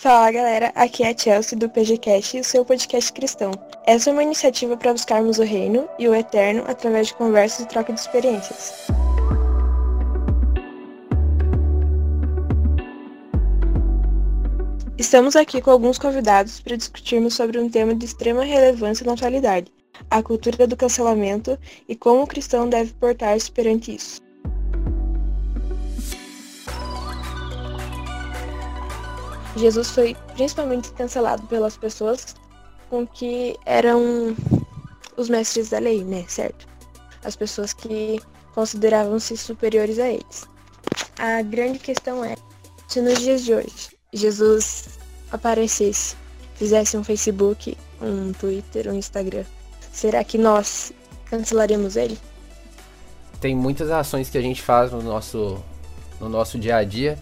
Fala galera, aqui é a Chelsea do PGCast, o seu podcast cristão. Essa é uma iniciativa para buscarmos o reino e o eterno através de conversas e troca de experiências. Estamos aqui com alguns convidados para discutirmos sobre um tema de extrema relevância na atualidade, a cultura do cancelamento e como o cristão deve portar-se perante isso. Jesus foi principalmente cancelado pelas pessoas com que eram os mestres da lei, né, certo? As pessoas que consideravam-se superiores a eles. A grande questão é, se nos dias de hoje Jesus aparecesse, fizesse um Facebook, um Twitter, um Instagram, será que nós cancelaríamos ele? Tem muitas ações que a gente faz no nosso, no nosso dia a dia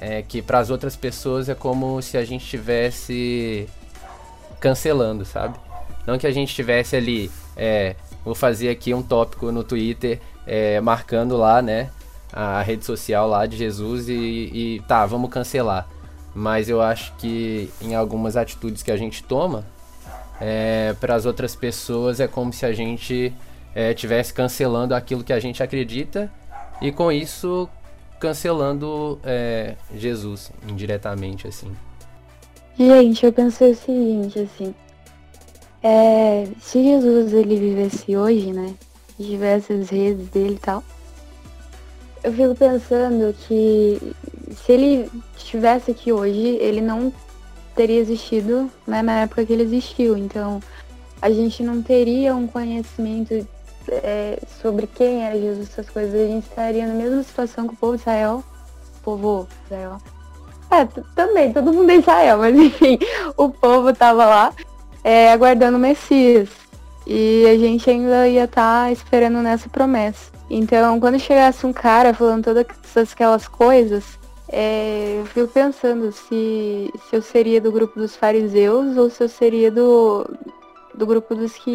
é, que para as outras pessoas é como se a gente estivesse cancelando, sabe? Não que a gente estivesse ali, é, vou fazer aqui um tópico no Twitter, é, marcando lá, né, a rede social lá de Jesus e, e tá, vamos cancelar. Mas eu acho que em algumas atitudes que a gente toma, é, para as outras pessoas é como se a gente estivesse é, cancelando aquilo que a gente acredita e com isso cancelando é, Jesus indiretamente, assim. Gente, eu pensei o seguinte, assim. É, se Jesus ele vivesse hoje, né? Tivesse as redes dele e tal. Eu fico pensando que se ele estivesse aqui hoje, ele não teria existido né, na época que ele existiu. Então, a gente não teria um conhecimento é, sobre quem era Jesus, essas coisas, a gente estaria na mesma situação que o povo de Israel. O povo de Israel. É, também, todo mundo é Israel, mas enfim, o povo tava lá é, aguardando o Messias. E a gente ainda ia estar tá esperando nessa promessa. Então, quando chegasse um cara falando todas aquelas coisas, é, eu fico pensando se, se eu seria do grupo dos fariseus ou se eu seria do, do grupo dos que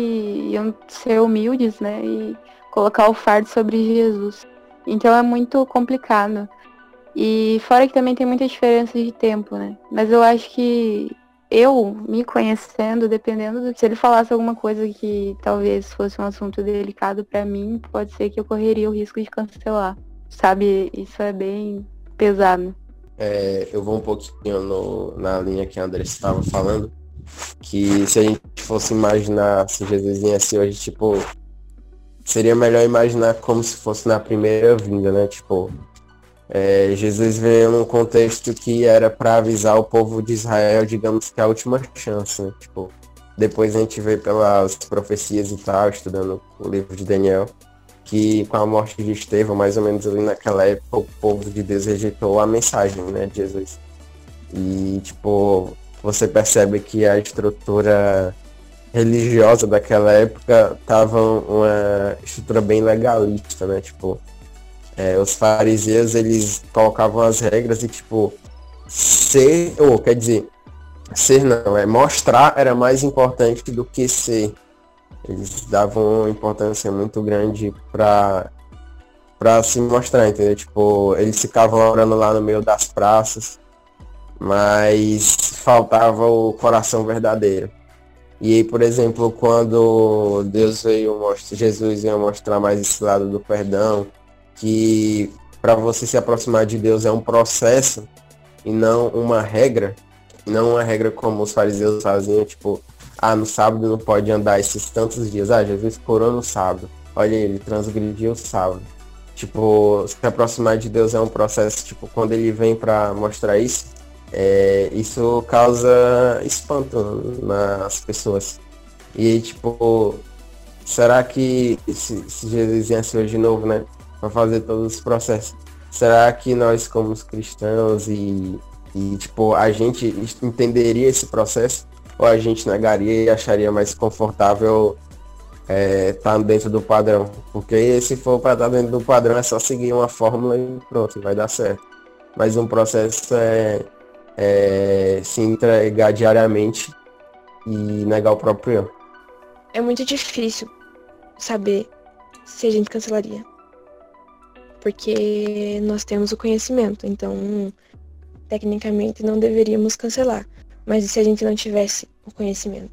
iam ser humildes, né? E colocar o fardo sobre Jesus. Então é muito complicado. E fora que também tem muita diferença de tempo, né? Mas eu acho que eu, me conhecendo, dependendo do que se ele falasse alguma coisa que talvez fosse um assunto delicado para mim, pode ser que eu correria o risco de cancelar. Sabe, isso é bem pesado. É, eu vou um pouquinho no, na linha que a André estava falando que se a gente fosse imaginar se Jesus viesse hoje, tipo, seria melhor imaginar como se fosse na primeira vinda, né? Tipo, é, Jesus veio num contexto que era para avisar o povo de Israel, digamos que a última chance, né? Tipo, depois a gente vê pelas profecias e tal, estudando o livro de Daniel, que com a morte de Estevão, mais ou menos ali naquela época, o povo de Deus rejeitou a mensagem, né, de Jesus. E, tipo, você percebe que a estrutura religiosa daquela época tava uma estrutura bem legalista, né? Tipo, é, os fariseus eles colocavam as regras e tipo ser, ou quer dizer, ser não, é mostrar era mais importante do que ser. Eles davam uma importância muito grande para para se mostrar, entendeu? Tipo, eles ficavam orando lá no meio das praças, mas faltava o coração verdadeiro. E aí, por exemplo, quando Deus veio mostrar, Jesus veio mostrar mais esse lado do perdão, que para você se aproximar de Deus é um processo e não uma regra, não uma regra como os fariseus faziam, tipo, ah, no sábado não pode andar esses tantos dias. Ah, Jesus curou no sábado. Olha, ele transgrediu o sábado. Tipo, se aproximar de Deus é um processo, tipo, quando ele vem para mostrar isso, é, isso causa espanto nas pessoas. E tipo, será que se, se Jesus viesse hoje de novo, né? Para fazer todos os processos, será que nós como cristãos e, e tipo, a gente entenderia esse processo? Ou a gente negaria e acharia mais confortável é, tá dentro do padrão. Porque se for para estar dentro do padrão é só seguir uma fórmula e pronto, vai dar certo. Mas um processo é é, se entregar diariamente e negar o próprio eu. É muito difícil saber se a gente cancelaria. Porque nós temos o conhecimento. Então, tecnicamente não deveríamos cancelar. Mas e se a gente não tivesse o conhecimento?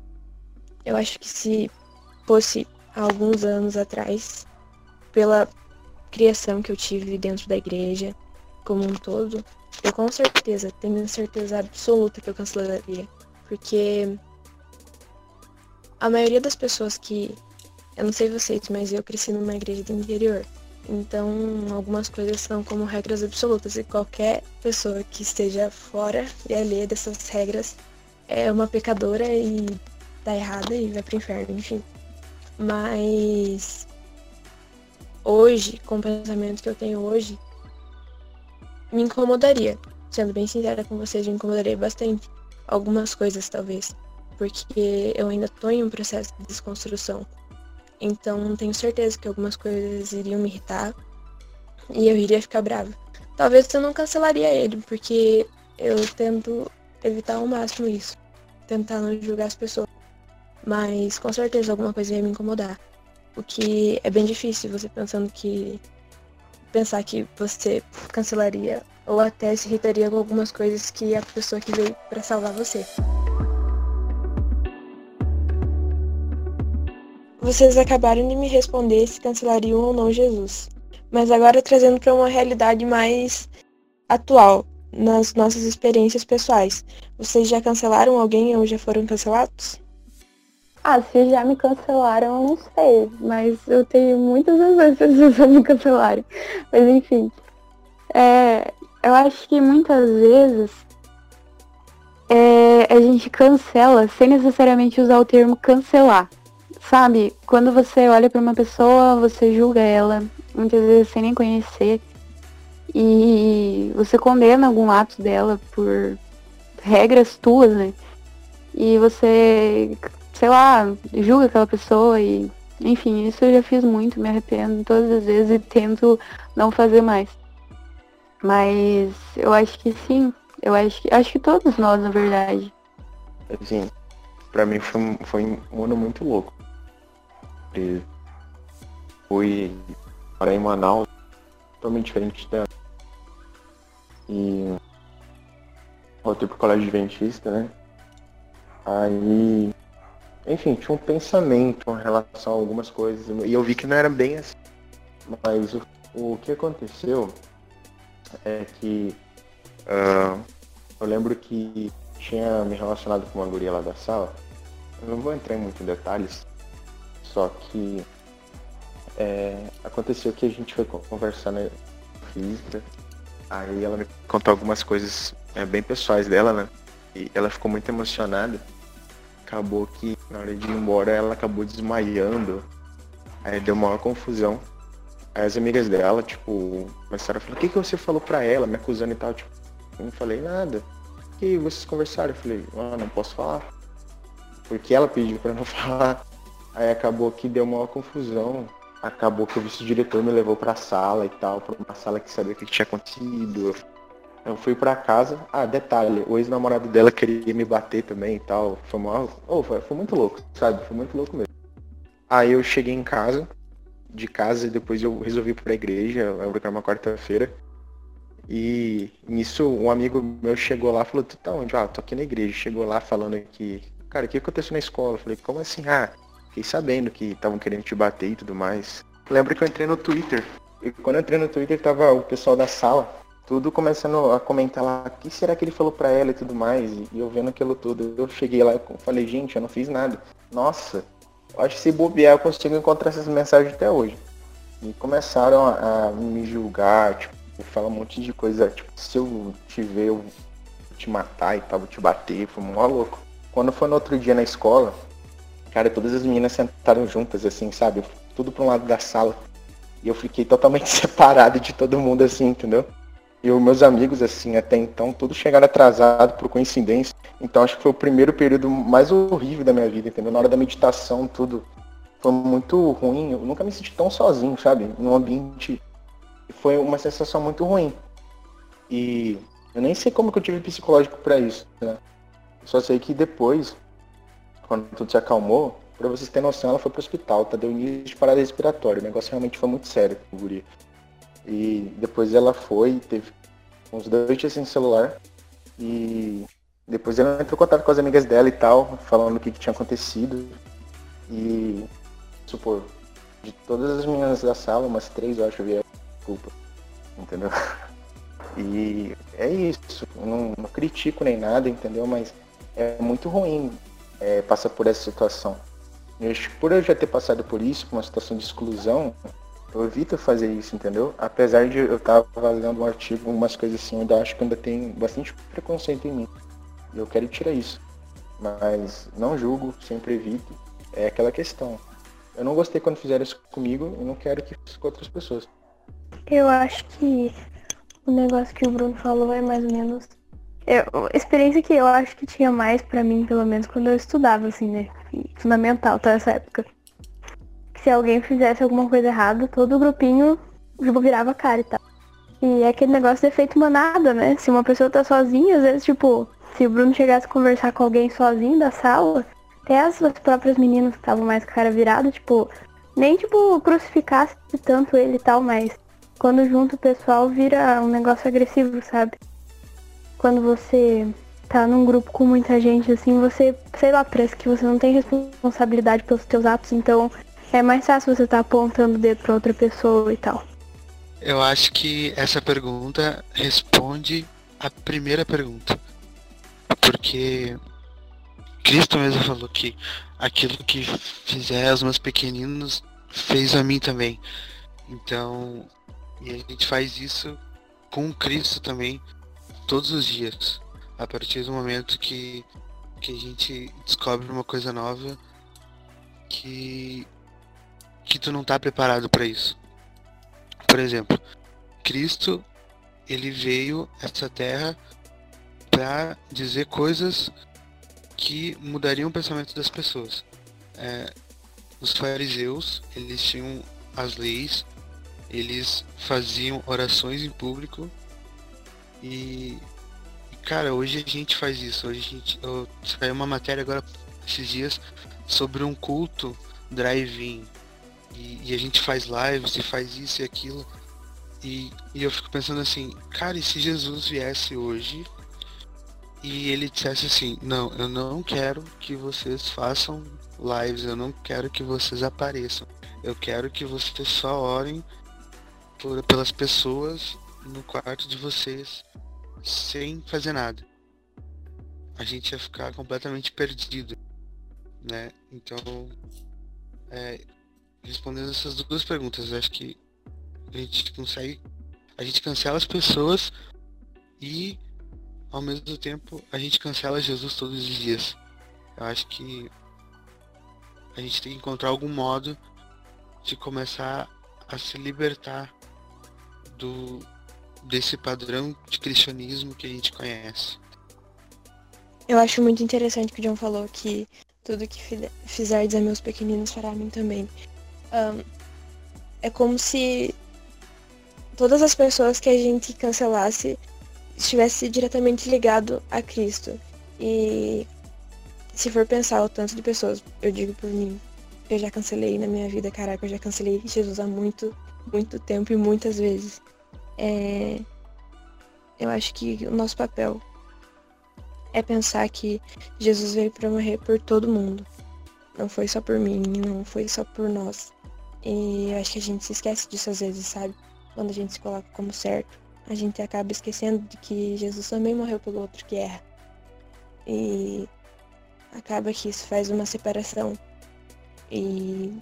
Eu acho que se fosse há alguns anos atrás, pela criação que eu tive dentro da igreja como um todo, eu com certeza, tenho certeza absoluta que eu cancelaria. Porque a maioria das pessoas que. Eu não sei vocês, mas eu cresci numa igreja do interior. Então, algumas coisas são como regras absolutas e qualquer pessoa que esteja fora e alheia dessas regras é uma pecadora e tá errada e vai pro inferno, enfim. Mas hoje, com o pensamento que eu tenho hoje, me incomodaria. Sendo bem sincera com vocês, me incomodaria bastante. Algumas coisas, talvez. Porque eu ainda tô em um processo de desconstrução. Então, tenho certeza que algumas coisas iriam me irritar. E eu iria ficar brava. Talvez eu não cancelaria ele, porque eu tento evitar ao máximo isso. Tentar não julgar as pessoas. Mas com certeza alguma coisa ia me incomodar. O que é bem difícil você pensando que. Pensar que você cancelaria ou até se irritaria com algumas coisas que a pessoa que veio para salvar você. Vocês acabaram de me responder se cancelariam ou não Jesus. Mas agora trazendo para uma realidade mais atual, nas nossas experiências pessoais. Vocês já cancelaram alguém ou já foram cancelados? Ah, se já me cancelaram, eu não sei. Mas eu tenho muitas vezes pessoas me cancelarem. Mas enfim. É, eu acho que muitas vezes é, a gente cancela sem necessariamente usar o termo cancelar. Sabe? Quando você olha para uma pessoa, você julga ela, muitas vezes sem nem conhecer. E você condena algum ato dela por regras tuas, né? E você sei lá, julga aquela pessoa e. Enfim, isso eu já fiz muito, me arrependo todas as vezes e tento não fazer mais. Mas eu acho que sim. Eu acho que. Acho que todos nós, na verdade. Assim, pra mim foi, foi um ano muito louco. E fui para em Manaus, totalmente diferente da. E voltei pro colégio adventista, né? Aí enfim, tinha um pensamento em relação a algumas coisas. E eu vi que não era bem assim. Mas o, o que aconteceu é que uh, eu lembro que tinha me relacionado com uma guria lá da sala. Eu não vou entrar em muito em detalhes, só que é, aconteceu que a gente foi conversar na física, aí ela me contou algumas coisas é, bem pessoais dela, né? E ela ficou muito emocionada acabou que na hora de ir embora ela acabou desmaiando. Aí deu maior confusão. Aí as amigas dela, tipo, começaram a falar, o que, que você falou pra ela, me acusando e tal, tipo, eu não falei nada. O que vocês conversaram? Eu falei, ah, não posso falar. Porque ela pediu pra não falar. Aí acabou que deu maior confusão. Acabou que o vice-diretor me levou pra sala e tal, pra uma sala que sabia o que tinha acontecido. Eu fui pra casa. Ah, detalhe, o ex-namorado dela queria me bater também e tal. Foi, uma... oh, foi, foi muito louco, sabe? Foi muito louco mesmo. Aí eu cheguei em casa, de casa, e depois eu resolvi ir pra igreja, eu era uma quarta-feira. E nisso um amigo meu chegou lá e falou, tu tá onde? Ah, tô aqui na igreja. Chegou lá falando que, cara, o que aconteceu na escola? Eu falei, como assim? Ah, fiquei sabendo que estavam querendo te bater e tudo mais. Lembro que eu entrei no Twitter. E quando eu entrei no Twitter tava o pessoal da sala tudo começando a comentar lá, o que será que ele falou pra ela e tudo mais, e eu vendo aquilo tudo, eu cheguei lá e falei, gente, eu não fiz nada. Nossa, acho que se bobear eu consigo encontrar essas mensagens até hoje. E começaram a, a me julgar, tipo, falar um monte de coisa, tipo, se eu te ver, eu te matar e tal, vou te bater, foi mó louco. Quando foi no outro dia na escola, cara, todas as meninas sentaram juntas, assim, sabe? Tudo pra um lado da sala. E eu fiquei totalmente separado de todo mundo, assim, entendeu? E os meus amigos, assim, até então, todos chegaram atrasados por coincidência. Então acho que foi o primeiro período mais horrível da minha vida, entendeu? Na hora da meditação, tudo foi muito ruim. Eu nunca me senti tão sozinho, sabe? Num ambiente. Foi uma sensação muito ruim. E eu nem sei como que eu tive psicológico para isso, né? Só sei que depois, quando tudo se acalmou, pra vocês terem noção, ela foi pro hospital, tá? Deu início de parada respiratória. O negócio realmente foi muito sério com o guri. E depois ela foi, teve uns dois dias sem celular. E depois ela entrou em contato com as amigas dela e tal, falando o que, que tinha acontecido. E, supor, de todas as meninas da sala, umas três eu acho vieram culpa. Entendeu? E é isso. Não, não critico nem nada, entendeu? Mas é muito ruim é, passar por essa situação. Eu, por eu já ter passado por isso, por uma situação de exclusão, eu evito fazer isso, entendeu? Apesar de eu estar lendo um artigo, umas coisas assim, eu ainda acho que ainda tem bastante preconceito em mim. E eu quero tirar isso. Mas não julgo, sempre evito. É aquela questão. Eu não gostei quando fizeram isso comigo e não quero que faça com outras pessoas. Eu acho que o negócio que o Bruno falou é mais ou menos. Eu, experiência que eu acho que tinha mais para mim, pelo menos quando eu estudava, assim, né? Fundamental, tá? Essa época. Se alguém fizesse alguma coisa errada, todo o grupinho virava cara e tal. E é aquele negócio de efeito manada, né? Se uma pessoa tá sozinha, às vezes, tipo, se o Bruno chegasse a conversar com alguém sozinho da sala, até as próprias meninas que estavam mais cara virada, tipo, nem tipo crucificasse tanto ele e tal, mas quando junto o pessoal vira um negócio agressivo, sabe? Quando você tá num grupo com muita gente, assim, você, sei lá, parece que você não tem responsabilidade pelos teus atos, então é mais fácil você estar tá apontando o dedo pra outra pessoa e tal. Eu acho que essa pergunta responde a primeira pergunta. Porque Cristo mesmo falou que aquilo que fizer aos meus pequeninos fez a mim também. Então, e a gente faz isso com Cristo também todos os dias. A partir do momento que, que a gente descobre uma coisa nova que, que tu não tá preparado para isso. Por exemplo, Cristo ele veio a essa terra para dizer coisas que mudariam o pensamento das pessoas. É, os fariseus eles tinham as leis eles faziam orações em público e, cara, hoje a gente faz isso. Hoje a gente saiu uma matéria agora esses dias sobre um culto drive-in e, e, a gente faz lives e faz isso e aquilo e, e eu fico pensando assim, cara, e se Jesus viesse hoje e ele dissesse assim, não, eu não quero que vocês façam lives, eu não quero que vocês apareçam. Eu quero que vocês só orem por, pelas pessoas no quarto de vocês sem fazer nada. A gente ia ficar completamente perdido, né? Então, é, respondendo essas duas perguntas, acho que a gente consegue, a gente cancela as pessoas e ao mesmo tempo a gente cancela Jesus todos os dias. Eu acho que a gente tem que encontrar algum modo de começar a se libertar do desse padrão de cristianismo que a gente conhece. Eu acho muito interessante que o John falou que tudo que fizerdes a meus pequeninos fará a mim também. Um, é como se todas as pessoas que a gente cancelasse estivesse diretamente ligado a Cristo. E se for pensar o tanto de pessoas, eu digo por mim, eu já cancelei na minha vida, caraca, eu já cancelei Jesus há muito, muito tempo e muitas vezes. É... Eu acho que o nosso papel é pensar que Jesus veio para morrer por todo mundo. Não foi só por mim, não foi só por nós. E eu acho que a gente se esquece disso às vezes, sabe? Quando a gente se coloca como certo, a gente acaba esquecendo de que Jesus também morreu pelo outro que erra. E acaba que isso faz uma separação. E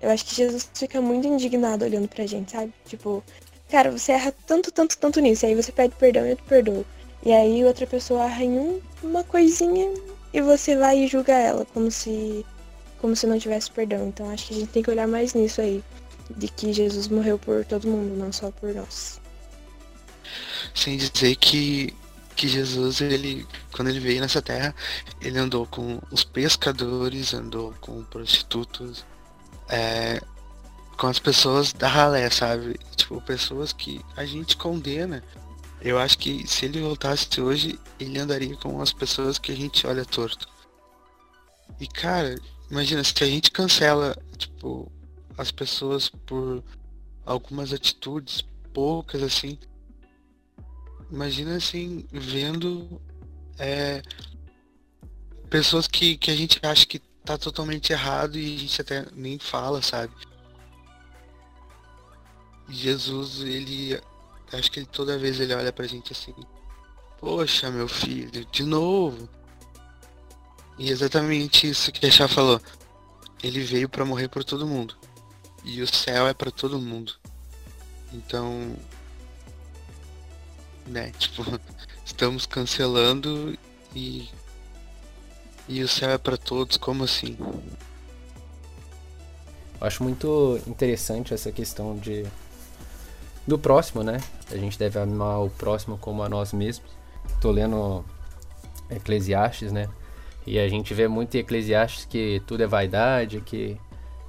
eu acho que Jesus fica muito indignado olhando pra gente, sabe? Tipo, cara, você erra tanto, tanto, tanto nisso. E aí você pede perdão e eu te perdoo. E aí outra pessoa erra em um, uma coisinha e você vai e julga ela, como se como se não tivesse perdão. Então acho que a gente tem que olhar mais nisso aí. De que Jesus morreu por todo mundo, não só por nós. Sem dizer que, que Jesus, ele, quando ele veio nessa terra, ele andou com os pescadores, andou com prostitutas, é, com as pessoas da ralé, sabe? Tipo, pessoas que a gente condena. Eu acho que se ele voltasse hoje, ele andaria com as pessoas que a gente olha torto. E cara, imagina, se a gente cancela, tipo, as pessoas por algumas atitudes, poucas assim. imagina assim, vendo é, pessoas que, que a gente acha que tá totalmente errado e a gente até nem fala, sabe? Jesus, ele. Acho que ele, toda vez ele olha pra gente assim. Poxa, meu filho, de novo. E exatamente isso que a Chá falou. Ele veio para morrer por todo mundo. E o céu é para todo mundo. Então. Né, tipo, estamos cancelando e. E o céu é para todos, como assim? Eu acho muito interessante essa questão de do próximo, né? A gente deve amar o próximo como a nós mesmos. Tô lendo Eclesiastes, né? E a gente vê muito em Eclesiastes que tudo é vaidade, que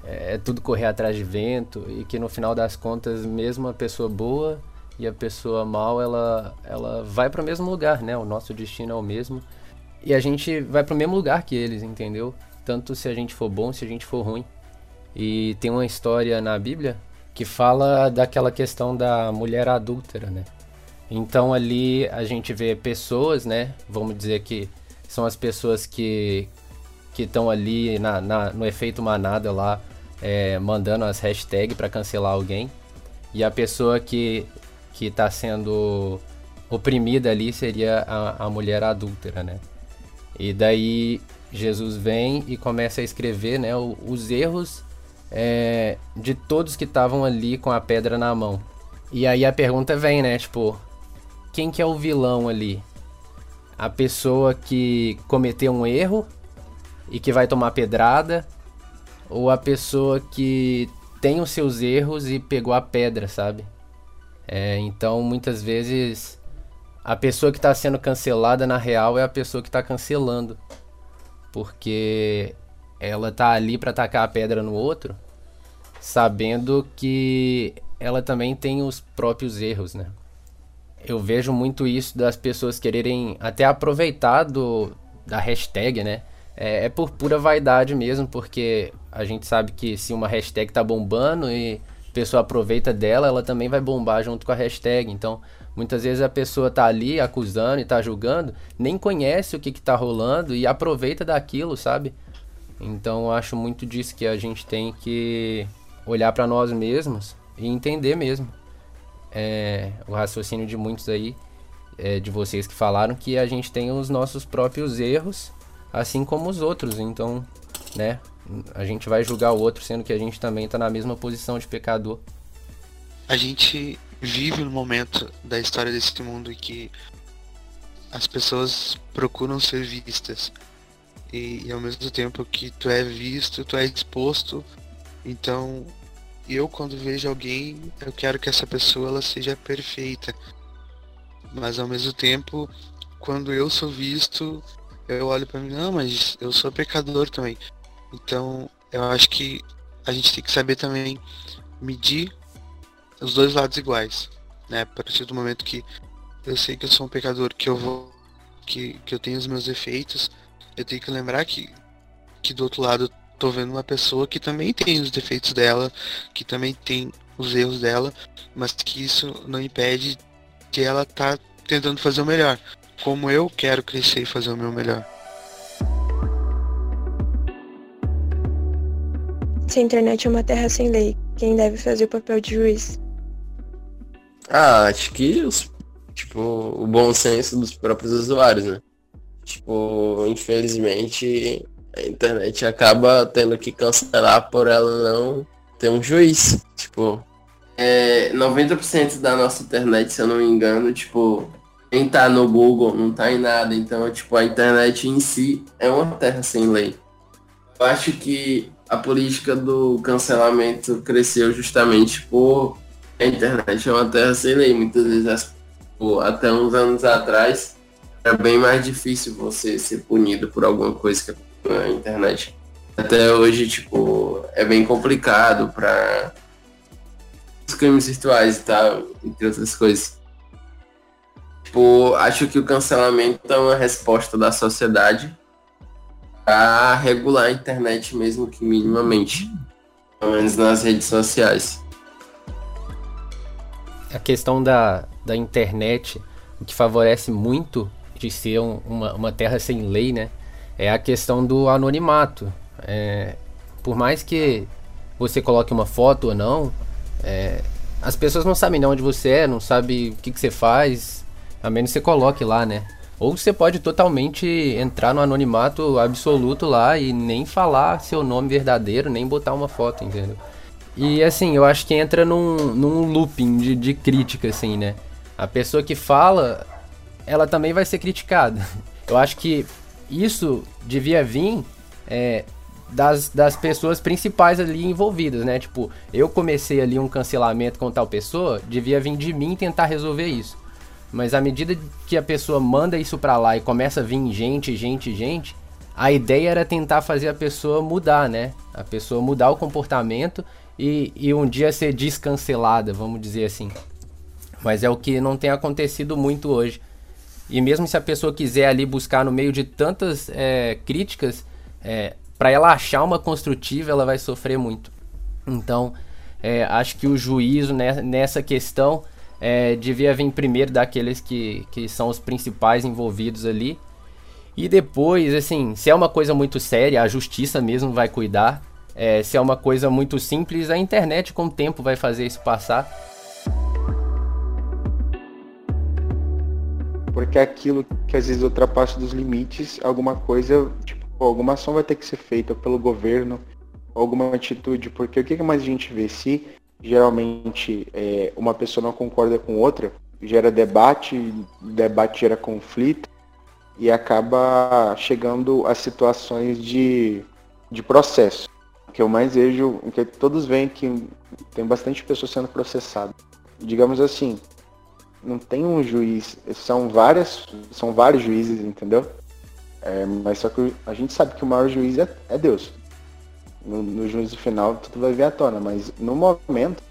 é tudo correr atrás de vento e que no final das contas, mesmo a pessoa boa e a pessoa mal, ela, ela vai para o mesmo lugar, né? O nosso destino é o mesmo. E a gente vai para o mesmo lugar que eles, entendeu? Tanto se a gente for bom, se a gente for ruim. E tem uma história na Bíblia que fala daquela questão da mulher adúltera, né? Então ali a gente vê pessoas, né? Vamos dizer que são as pessoas que que estão ali na, na, no efeito manada lá, é, mandando as hashtags para cancelar alguém. E a pessoa que que está sendo oprimida ali seria a, a mulher adúltera, né? E daí Jesus vem e começa a escrever, né, os erros é, de todos que estavam ali com a pedra na mão. E aí a pergunta vem, né? Tipo, quem que é o vilão ali? A pessoa que cometeu um erro e que vai tomar pedrada? Ou a pessoa que tem os seus erros e pegou a pedra, sabe? É, então muitas vezes a pessoa que está sendo cancelada na real é a pessoa que está cancelando. Porque ela tá ali para tacar a pedra no outro, sabendo que ela também tem os próprios erros, né? Eu vejo muito isso das pessoas quererem até aproveitar do, da hashtag, né? É, é por pura vaidade mesmo, porque a gente sabe que se uma hashtag tá bombando e a pessoa aproveita dela, ela também vai bombar junto com a hashtag. Então, muitas vezes a pessoa tá ali acusando e tá julgando, nem conhece o que, que tá rolando e aproveita daquilo, sabe? Então eu acho muito disso que a gente tem que olhar para nós mesmos e entender mesmo. É, o raciocínio de muitos aí, é, de vocês que falaram, que a gente tem os nossos próprios erros, assim como os outros. Então, né, a gente vai julgar o outro, sendo que a gente também está na mesma posição de pecador. A gente vive no momento da história desse mundo que as pessoas procuram ser vistas e, e, ao mesmo tempo que tu é visto, tu é exposto. Então, eu quando vejo alguém, eu quero que essa pessoa ela seja perfeita. Mas ao mesmo tempo, quando eu sou visto, eu olho para mim, não, mas eu sou pecador também. Então, eu acho que a gente tem que saber também medir os dois lados iguais, né? A partir do momento que eu sei que eu sou um pecador, que eu vou que, que eu tenho os meus defeitos, eu tenho que lembrar que, que do outro lado tô vendo uma pessoa que também tem os defeitos dela, que também tem os erros dela, mas que isso não impede que ela tá tentando fazer o melhor. Como eu quero crescer e fazer o meu melhor. Se a internet é uma terra sem lei, quem deve fazer o papel de juiz? Ah, acho que os, tipo, o bom senso dos próprios usuários, né? Tipo, infelizmente a internet acaba tendo que cancelar por ela não ter um juiz. Tipo, é, 90% da nossa internet, se eu não me engano, tipo, nem tá no Google, não tá em nada. Então, tipo, a internet em si é uma terra sem lei. Eu acho que a política do cancelamento cresceu justamente por a internet é uma terra sem lei. Muitas vezes, tipo, até uns anos atrás, é bem mais difícil você ser punido por alguma coisa que aconteceu na internet. Até hoje, tipo, é bem complicado para os crimes virtuais e tal, entre outras coisas. Tipo, acho que o cancelamento é uma resposta da sociedade a regular a internet mesmo que minimamente. Pelo menos nas redes sociais. A questão da, da internet o que favorece muito de ser um, uma, uma terra sem lei, né? É a questão do anonimato. É, por mais que você coloque uma foto ou não, é, as pessoas não sabem de onde você é, não sabem o que, que você faz, a menos que você coloque lá, né? Ou você pode totalmente entrar no anonimato absoluto lá e nem falar seu nome verdadeiro, nem botar uma foto, entendeu? E assim, eu acho que entra num, num looping de, de crítica, assim, né? A pessoa que fala, ela também vai ser criticada. Eu acho que isso devia vir é, das, das pessoas principais ali envolvidas, né? Tipo, eu comecei ali um cancelamento com tal pessoa, devia vir de mim tentar resolver isso. Mas à medida que a pessoa manda isso pra lá e começa a vir gente, gente, gente, a ideia era tentar fazer a pessoa mudar, né? A pessoa mudar o comportamento e, e um dia ser descancelada, vamos dizer assim. Mas é o que não tem acontecido muito hoje. E mesmo se a pessoa quiser ali buscar no meio de tantas é, críticas, é, para ela achar uma construtiva, ela vai sofrer muito. Então, é, acho que o juízo nessa questão é, devia vir primeiro daqueles que, que são os principais envolvidos ali. E depois, assim, se é uma coisa muito séria, a justiça mesmo vai cuidar. É, se é uma coisa muito simples, a internet com o tempo vai fazer isso passar. Porque é aquilo que às vezes ultrapassa dos limites, alguma coisa, tipo, alguma ação vai ter que ser feita pelo governo, alguma atitude, porque o que mais a gente vê? Se geralmente é, uma pessoa não concorda com outra, gera debate, debate gera conflito e acaba chegando a situações de, de processo que eu mais vejo, que todos veem que tem bastante pessoas sendo processadas. Digamos assim, não tem um juiz, são várias, são vários juízes, entendeu? É, mas só que a gente sabe que o maior juiz é, é Deus. No, no juízo final tudo vai vir à tona, mas no momento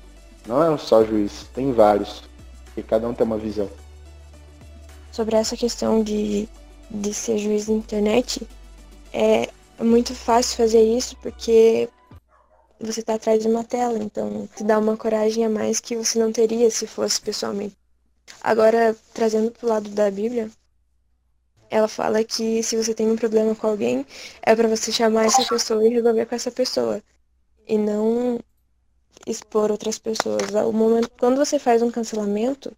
não é um só juiz, tem vários. E cada um tem uma visão. Sobre essa questão de, de ser juiz na internet, é, muito fácil fazer isso porque você está atrás de uma tela, então te dá uma coragem a mais que você não teria se fosse pessoalmente. Agora, trazendo para o lado da Bíblia, ela fala que se você tem um problema com alguém, é para você chamar essa pessoa e resolver com essa pessoa. E não expor outras pessoas. O momento, quando você faz um cancelamento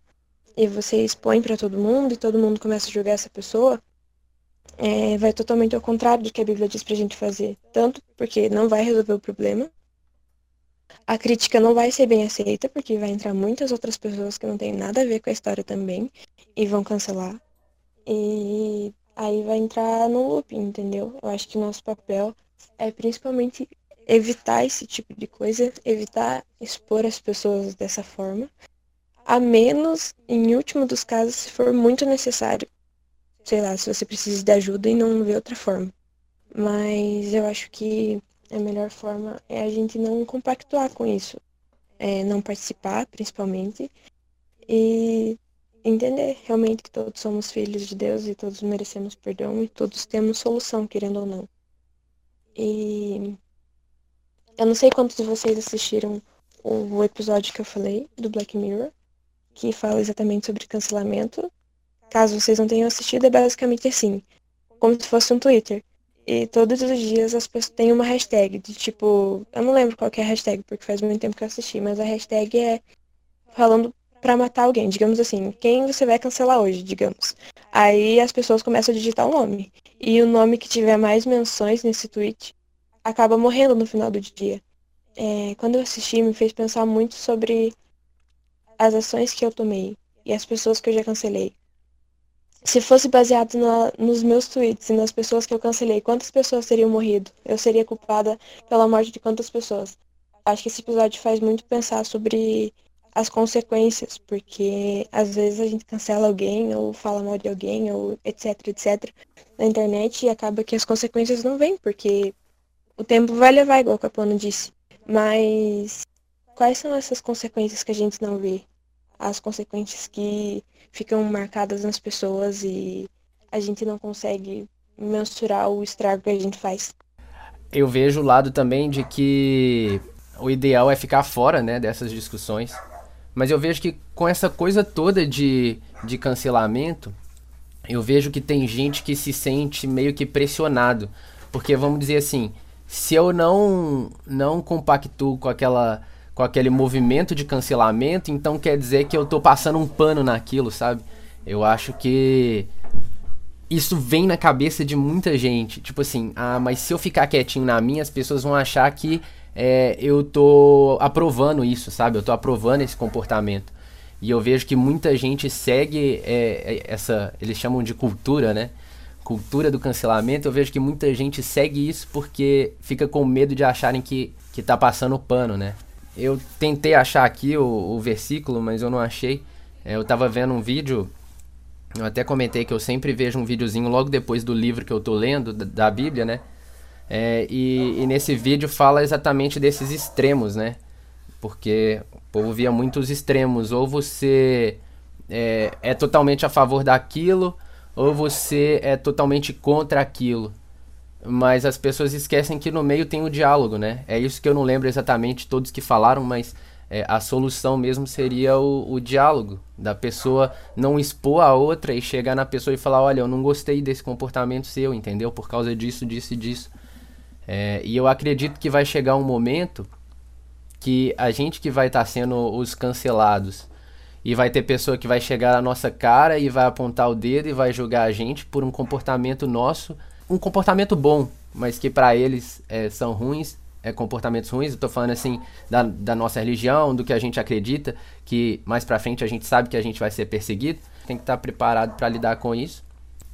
e você expõe para todo mundo e todo mundo começa a julgar essa pessoa, é, vai totalmente ao contrário do que a Bíblia diz pra gente fazer. Tanto porque não vai resolver o problema, a crítica não vai ser bem aceita, porque vai entrar muitas outras pessoas que não têm nada a ver com a história também e vão cancelar. E aí vai entrar no loop, entendeu? Eu acho que nosso papel é principalmente evitar esse tipo de coisa, evitar expor as pessoas dessa forma, a menos, em último dos casos, se for muito necessário sei lá, se você precisa de ajuda e não vê outra forma. Mas eu acho que a melhor forma é a gente não compactuar com isso. É não participar, principalmente, e entender realmente que todos somos filhos de Deus e todos merecemos perdão e todos temos solução, querendo ou não. E eu não sei quantos de vocês assistiram o episódio que eu falei do Black Mirror, que fala exatamente sobre cancelamento Caso vocês não tenham assistido, é basicamente assim, como se fosse um Twitter. E todos os dias as pessoas têm uma hashtag de tipo, eu não lembro qual é a hashtag, porque faz muito tempo que eu assisti, mas a hashtag é falando para matar alguém, digamos assim, quem você vai cancelar hoje, digamos. Aí as pessoas começam a digitar o nome. E o nome que tiver mais menções nesse tweet acaba morrendo no final do dia. É, quando eu assisti, me fez pensar muito sobre as ações que eu tomei e as pessoas que eu já cancelei se fosse baseado na, nos meus tweets e nas pessoas que eu cancelei, quantas pessoas teriam morrido? Eu seria culpada pela morte de quantas pessoas? Acho que esse episódio faz muito pensar sobre as consequências, porque às vezes a gente cancela alguém ou fala mal de alguém ou etc, etc na internet e acaba que as consequências não vêm, porque o tempo vai levar, igual o Capone disse. Mas quais são essas consequências que a gente não vê? As consequências que ficam marcadas nas pessoas e a gente não consegue mensurar o estrago que a gente faz. Eu vejo o lado também de que o ideal é ficar fora, né, dessas discussões. Mas eu vejo que com essa coisa toda de, de cancelamento, eu vejo que tem gente que se sente meio que pressionado. Porque vamos dizer assim, se eu não não compactuo com aquela com aquele movimento de cancelamento, então quer dizer que eu tô passando um pano naquilo, sabe? Eu acho que isso vem na cabeça de muita gente. Tipo assim, ah, mas se eu ficar quietinho na minha, as pessoas vão achar que é, eu tô aprovando isso, sabe? Eu tô aprovando esse comportamento. E eu vejo que muita gente segue é, é, essa, eles chamam de cultura, né? Cultura do cancelamento. Eu vejo que muita gente segue isso porque fica com medo de acharem que, que tá passando pano, né? Eu tentei achar aqui o, o versículo, mas eu não achei. É, eu tava vendo um vídeo, eu até comentei que eu sempre vejo um videozinho logo depois do livro que eu tô lendo, da, da Bíblia, né? É, e, e nesse vídeo fala exatamente desses extremos, né? Porque povo via muitos extremos. Ou você é, é totalmente a favor daquilo, ou você é totalmente contra aquilo. Mas as pessoas esquecem que no meio tem o diálogo, né? É isso que eu não lembro exatamente todos que falaram, mas é, a solução mesmo seria o, o, diálogo, da pessoa não expor a outra e chegar na pessoa e falar, olha, eu não gostei desse comportamento seu, entendeu? Por causa disso, disso e disso. É, e eu acredito que vai chegar um momento que a gente que vai estar tá sendo os cancelados e vai ter pessoa que vai chegar na nossa cara e vai apontar o dedo e vai julgar a gente por um comportamento nosso, um comportamento bom, mas que para eles é, são ruins, é, comportamentos ruins. Eu tô falando assim da, da nossa religião, do que a gente acredita, que mais para frente a gente sabe que a gente vai ser perseguido. Tem que estar tá preparado para lidar com isso.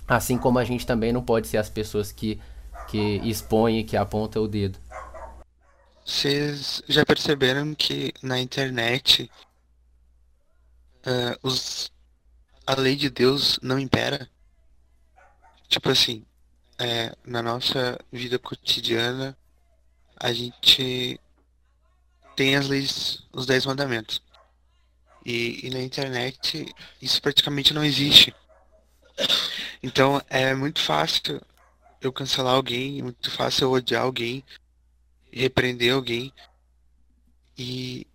Assim como a gente também não pode ser as pessoas que, que expõem que apontam o dedo. Vocês já perceberam que na internet uh, os, a lei de Deus não impera? Tipo assim, é, na nossa vida cotidiana, a gente tem as leis, os dez mandamentos. E, e na internet isso praticamente não existe. Então é muito fácil eu cancelar alguém, é muito fácil eu odiar alguém, repreender alguém e,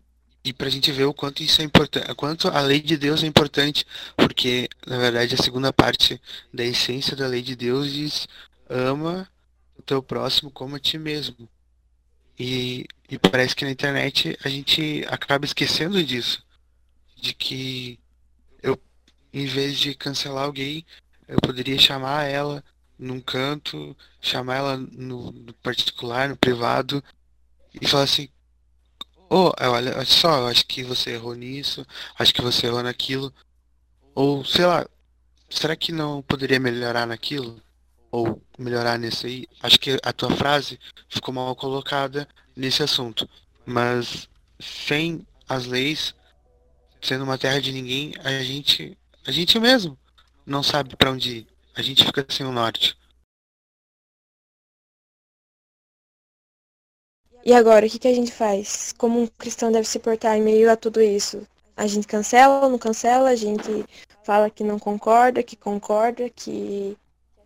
e para a gente ver o quanto isso é importante, quanto a lei de Deus é importante, porque na verdade a segunda parte da essência da lei de Deus diz ama o teu próximo como a ti mesmo. E, e parece que na internet a gente acaba esquecendo disso, de que eu, em vez de cancelar alguém, eu poderia chamar ela num canto, chamar ela no, no particular, no privado, e falar assim, oh, olha, olha só, eu acho que você errou nisso, acho que você errou naquilo. Ou, sei lá, será que não poderia melhorar naquilo? Ou melhorar nesse aí? Acho que a tua frase ficou mal colocada nesse assunto. Mas sem as leis, sendo uma terra de ninguém, a gente, a gente mesmo não sabe para onde ir a gente fica sem o norte. E agora, o que, que a gente faz? Como um cristão deve se portar em meio a tudo isso? A gente cancela ou não cancela? A gente fala que não concorda, que concorda, que,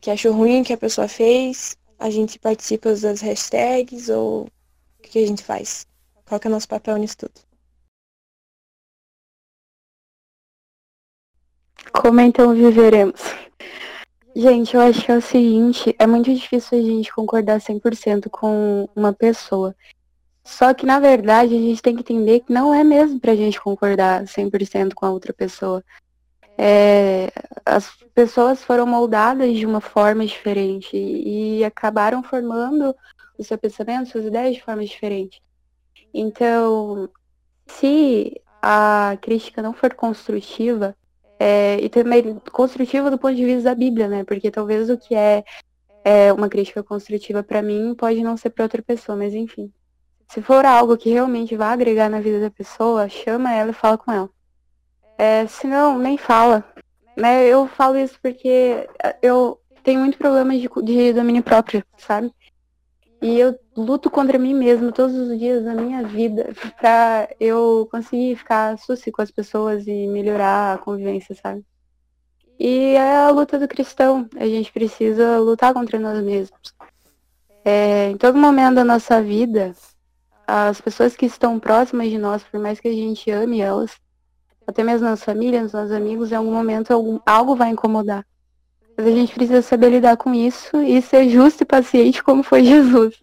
que achou ruim que a pessoa fez? A gente participa das hashtags ou o que, que a gente faz? Qual que é o nosso papel nisso tudo? Como então viveremos? Gente, eu acho que é o seguinte, é muito difícil a gente concordar 100% com uma pessoa. Só que, na verdade, a gente tem que entender que não é mesmo pra gente concordar 100% com a outra pessoa. É, as pessoas foram moldadas de uma forma diferente e acabaram formando o seu pensamento, suas ideias de forma diferente. Então, se a crítica não for construtiva, é, e também construtiva do ponto de vista da Bíblia, né? Porque talvez o que é, é uma crítica construtiva para mim pode não ser para outra pessoa, mas enfim. Se for algo que realmente vai agregar na vida da pessoa, chama ela e fala com ela. É, se não, nem fala. Né? Eu falo isso porque eu tenho muito problema de, de domínio próprio, sabe? E eu luto contra mim mesmo todos os dias da minha vida pra eu conseguir ficar suci com as pessoas e melhorar a convivência, sabe? E é a luta do cristão. A gente precisa lutar contra nós mesmos. É, em todo momento da nossa vida, as pessoas que estão próximas de nós, por mais que a gente ame elas, até mesmo nas famílias, nos nossos amigos, em algum momento algum, algo vai incomodar. Mas a gente precisa saber lidar com isso e ser justo e paciente como foi Jesus.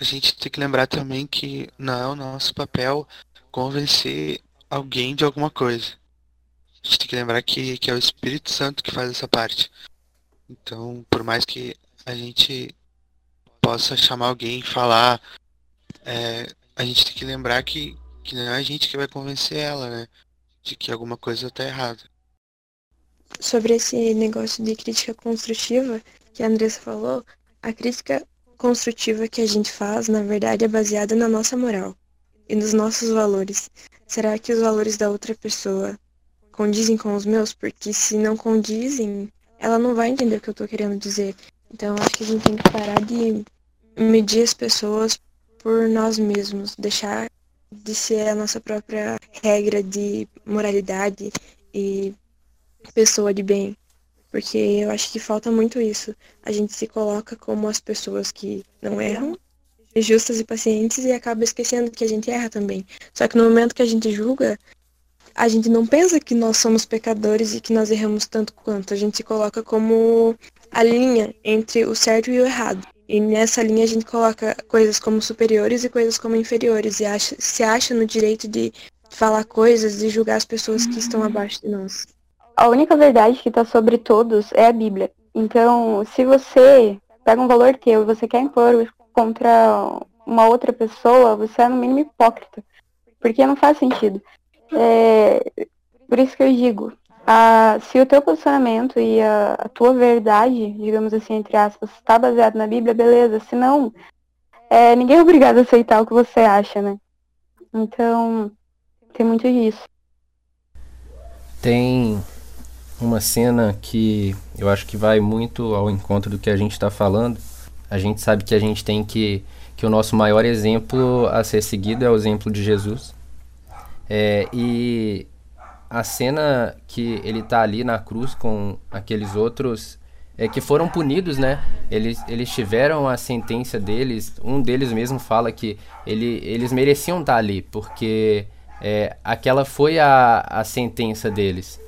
A gente tem que lembrar também que não é o nosso papel convencer alguém de alguma coisa. A gente tem que lembrar que, que é o Espírito Santo que faz essa parte. Então, por mais que a gente possa chamar alguém e falar, é, a gente tem que lembrar que, que não é a gente que vai convencer ela, né? De que alguma coisa tá errada. Sobre esse negócio de crítica construtiva que a Andressa falou, a crítica construtiva que a gente faz, na verdade, é baseada na nossa moral e nos nossos valores. Será que os valores da outra pessoa condizem com os meus? Porque se não condizem, ela não vai entender o que eu tô querendo dizer. Então, acho que a gente tem que parar de medir as pessoas por nós mesmos, deixar de ser a nossa própria regra de moralidade e pessoa de bem. Porque eu acho que falta muito isso. A gente se coloca como as pessoas que não erram, justas e pacientes, e acaba esquecendo que a gente erra também. Só que no momento que a gente julga, a gente não pensa que nós somos pecadores e que nós erramos tanto quanto. A gente se coloca como a linha entre o certo e o errado. E nessa linha a gente coloca coisas como superiores e coisas como inferiores. E acha, se acha no direito de falar coisas e julgar as pessoas que estão abaixo de nós. A única verdade que está sobre todos é a Bíblia. Então, se você pega um valor teu e você quer impor contra uma outra pessoa, você é no mínimo hipócrita. Porque não faz sentido. É, por isso que eu digo, a, se o teu posicionamento e a, a, tua verdade, digamos assim, entre aspas, está baseado na Bíblia, beleza. Se não, é, ninguém é obrigado a aceitar o que você acha, né? Então, tem muito disso. Tem uma cena que eu acho que vai muito ao encontro do que a gente está falando. A gente sabe que a gente tem que que o nosso maior exemplo a ser seguido é o exemplo de Jesus. É, e a cena que ele tá ali na cruz com aqueles outros é, que foram punidos, né? Eles, eles tiveram a sentença deles. Um deles mesmo fala que ele, eles mereciam estar tá ali, porque é, aquela foi a, a sentença deles.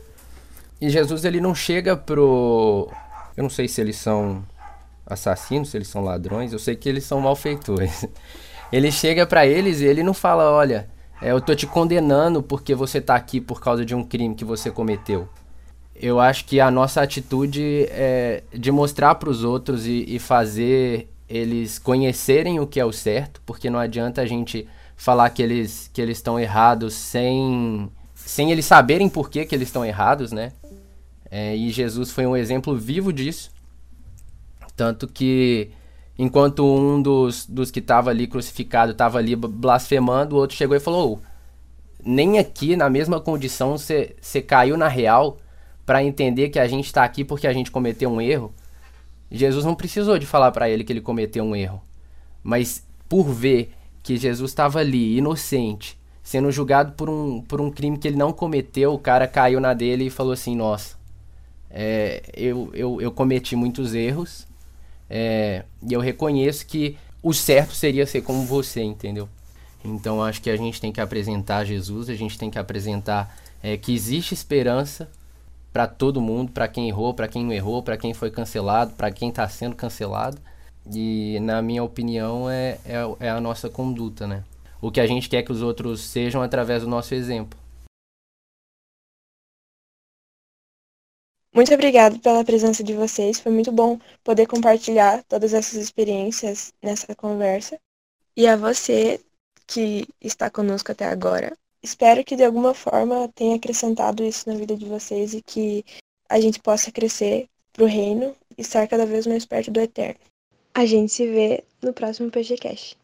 E Jesus ele não chega pro. Eu não sei se eles são assassinos, se eles são ladrões, eu sei que eles são malfeitores. Ele chega para eles e ele não fala: olha é, eu tô te condenando porque você tá aqui por causa de um crime que você cometeu. Eu acho que a nossa atitude é de mostrar para os outros e, e fazer eles conhecerem o que é o certo, porque não adianta a gente falar que eles que eles estão errados sem sem eles saberem por que, que eles estão errados, né? É, e Jesus foi um exemplo vivo disso. Tanto que Enquanto um dos, dos que estava ali crucificado estava ali blasfemando, o outro chegou e falou: Nem aqui, na mesma condição, você caiu na real para entender que a gente está aqui porque a gente cometeu um erro. Jesus não precisou de falar para ele que ele cometeu um erro. Mas por ver que Jesus estava ali, inocente, sendo julgado por um, por um crime que ele não cometeu, o cara caiu na dele e falou assim: Nossa, é, eu, eu, eu cometi muitos erros é, e eu reconheço que o certo seria ser como você, entendeu? Então acho que a gente tem que apresentar Jesus, a gente tem que apresentar é, que existe esperança para todo mundo, para quem errou, para quem não errou, para quem foi cancelado, para quem está sendo cancelado. E na minha opinião é, é, é a nossa conduta, né? O que a gente quer que os outros sejam através do nosso exemplo. Muito obrigada pela presença de vocês. Foi muito bom poder compartilhar todas essas experiências nessa conversa. E a você que está conosco até agora. Espero que de alguma forma tenha acrescentado isso na vida de vocês e que a gente possa crescer para o reino e estar cada vez mais perto do eterno. A gente se vê no próximo PGCast.